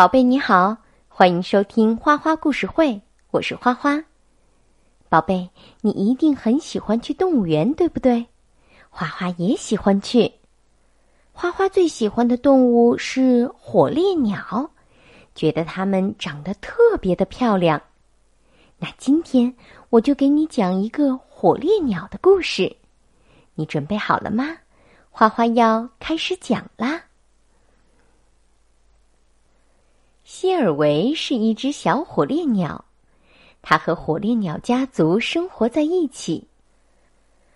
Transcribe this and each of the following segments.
宝贝你好，欢迎收听花花故事会，我是花花。宝贝，你一定很喜欢去动物园，对不对？花花也喜欢去。花花最喜欢的动物是火烈鸟，觉得它们长得特别的漂亮。那今天我就给你讲一个火烈鸟的故事，你准备好了吗？花花要开始讲啦。希尔维是一只小火烈鸟，它和火烈鸟家族生活在一起。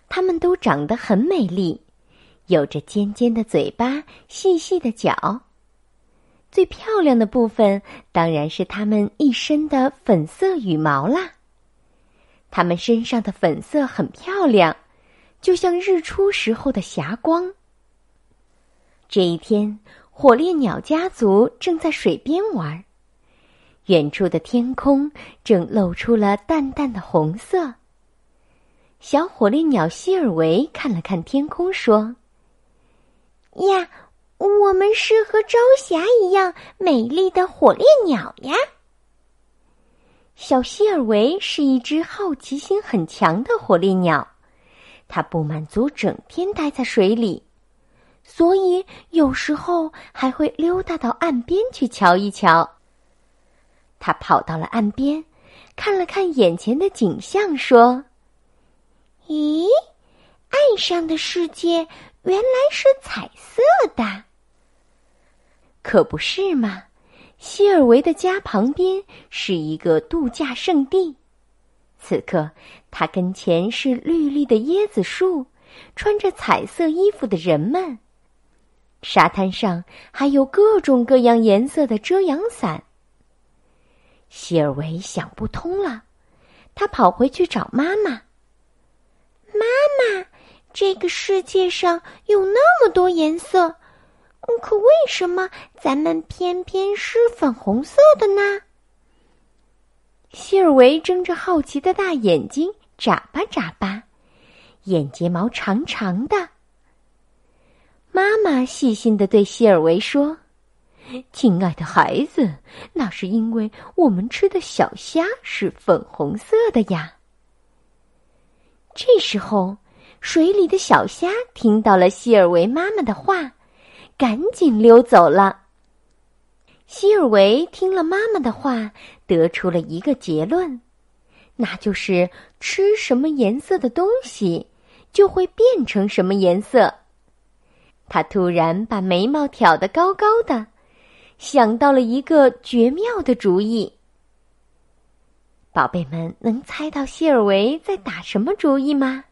它们都长得很美丽，有着尖尖的嘴巴、细细的脚。最漂亮的部分当然是它们一身的粉色羽毛啦。它们身上的粉色很漂亮，就像日出时候的霞光。这一天。火烈鸟家族正在水边玩，远处的天空正露出了淡淡的红色。小火烈鸟希尔维看了看天空，说：“呀，我们是和朝霞一样美丽的火烈鸟呀！”小希尔维是一只好奇心很强的火烈鸟，它不满足整天待在水里。所以有时候还会溜达到岸边去瞧一瞧。他跑到了岸边，看了看眼前的景象，说：“咦，岸上的世界原来是彩色的。可不是嘛？希尔维的家旁边是一个度假胜地，此刻他跟前是绿绿的椰子树，穿着彩色衣服的人们。”沙滩上还有各种各样颜色的遮阳伞。希尔维想不通了，他跑回去找妈妈。妈妈，这个世界上有那么多颜色，可为什么咱们偏偏是粉红色的呢？希尔维睁着好奇的大眼睛，眨巴眨巴，眼睫毛长长的。细心的对希尔维说：“亲爱的孩子，那是因为我们吃的小虾是粉红色的呀。”这时候，水里的小虾听到了希尔维妈妈的话，赶紧溜走了。希尔维听了妈妈的话，得出了一个结论，那就是吃什么颜色的东西，就会变成什么颜色。他突然把眉毛挑得高高的，想到了一个绝妙的主意。宝贝们，能猜到希尔维在打什么主意吗？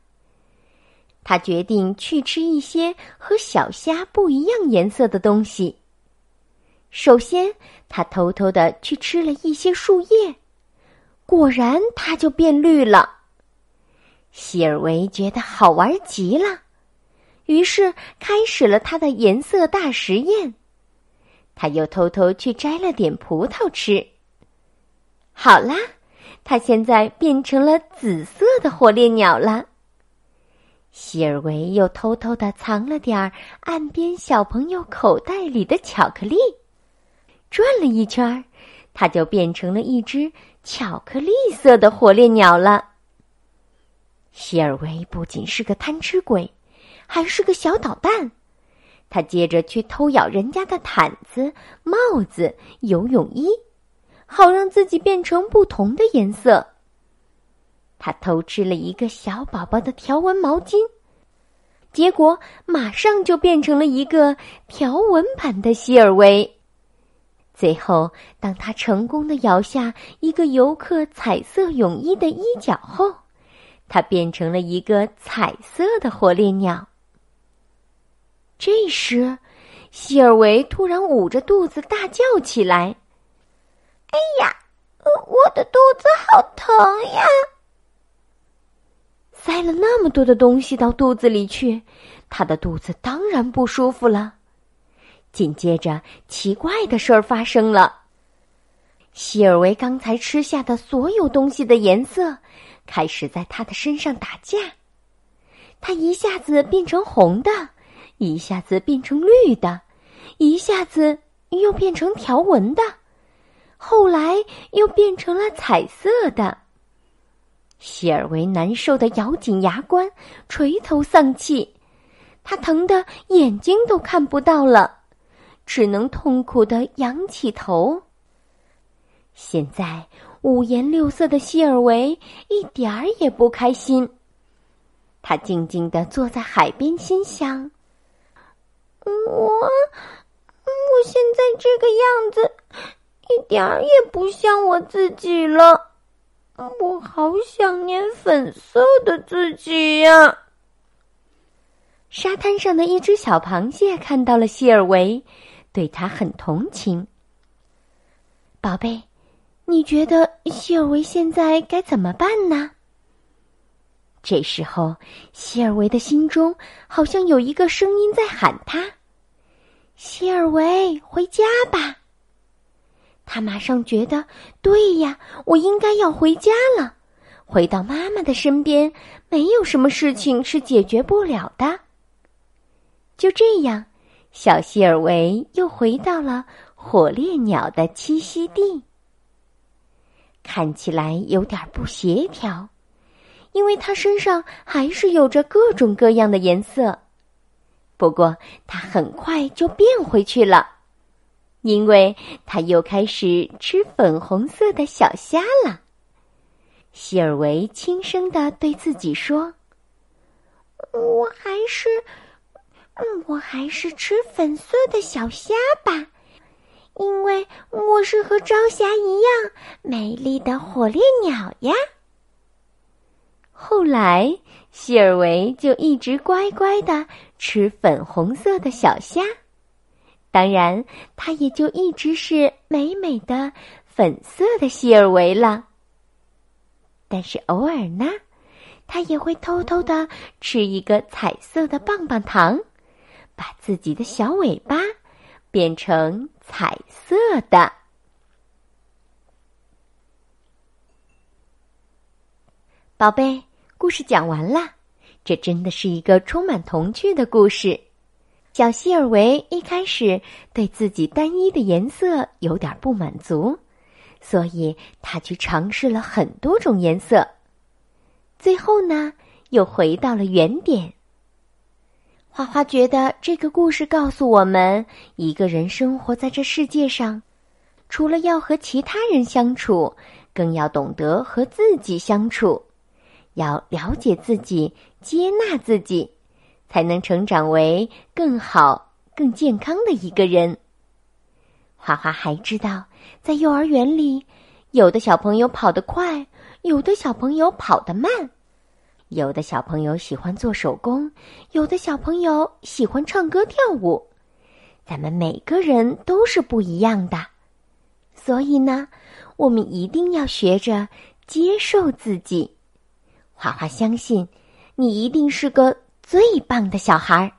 他决定去吃一些和小虾不一样颜色的东西。首先，他偷偷的去吃了一些树叶，果然，它就变绿了。希尔维觉得好玩极了。于是开始了他的颜色大实验，他又偷偷去摘了点葡萄吃。好啦，他现在变成了紫色的火烈鸟了。希尔维又偷偷的藏了点儿岸边小朋友口袋里的巧克力，转了一圈，他就变成了一只巧克力色的火烈鸟了。希尔维不仅是个贪吃鬼。还是个小捣蛋，他接着去偷咬人家的毯子、帽子、游泳衣，好让自己变成不同的颜色。他偷吃了一个小宝宝的条纹毛巾，结果马上就变成了一个条纹版的希尔维。最后，当他成功的咬下一个游客彩色泳衣的衣角后，他变成了一个彩色的火烈鸟。这时，希尔维突然捂着肚子大叫起来：“哎呀，我的肚子好疼呀！”塞了那么多的东西到肚子里去，他的肚子当然不舒服了。紧接着，奇怪的事儿发生了：希尔维刚才吃下的所有东西的颜色开始在他的身上打架，他一下子变成红的。一下子变成绿的，一下子又变成条纹的，后来又变成了彩色的。希尔维难受的咬紧牙关，垂头丧气，他疼得眼睛都看不到了，只能痛苦的仰起头。现在五颜六色的希尔维一点儿也不开心。他静静的坐在海边，心想：“我，我现在这个样子，一点儿也不像我自己了。我好想念粉色的自己呀！”沙滩上的一只小螃蟹看到了希尔维，对他很同情。宝贝。你觉得希尔维现在该怎么办呢？这时候，希尔维的心中好像有一个声音在喊他：“希尔维，回家吧！”他马上觉得，对呀，我应该要回家了，回到妈妈的身边。没有什么事情是解决不了的。就这样，小希尔维又回到了火烈鸟的栖息地。看起来有点不协调，因为它身上还是有着各种各样的颜色。不过，它很快就变回去了，因为它又开始吃粉红色的小虾了。希尔维轻声的对自己说：“我还是，嗯，我还是吃粉色的小虾吧。”因为我是和朝霞一样美丽的火烈鸟呀。后来，希尔维就一直乖乖的吃粉红色的小虾，当然，它也就一直是美美的粉色的希尔维了。但是偶尔呢，他也会偷偷的吃一个彩色的棒棒糖，把自己的小尾巴变成。彩色的，宝贝，故事讲完了。这真的是一个充满童趣的故事。小希尔维一开始对自己单一的颜色有点不满足，所以他去尝试了很多种颜色。最后呢，又回到了原点。花花觉得这个故事告诉我们，一个人生活在这世界上，除了要和其他人相处，更要懂得和自己相处，要了解自己，接纳自己，才能成长为更好、更健康的一个人。花花还知道，在幼儿园里，有的小朋友跑得快，有的小朋友跑得慢。有的小朋友喜欢做手工，有的小朋友喜欢唱歌跳舞。咱们每个人都是不一样的，所以呢，我们一定要学着接受自己。花花相信，你一定是个最棒的小孩儿。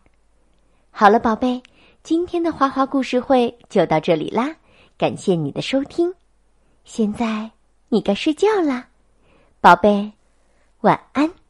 好了，宝贝，今天的花花故事会就到这里啦，感谢你的收听。现在你该睡觉啦，宝贝，晚安。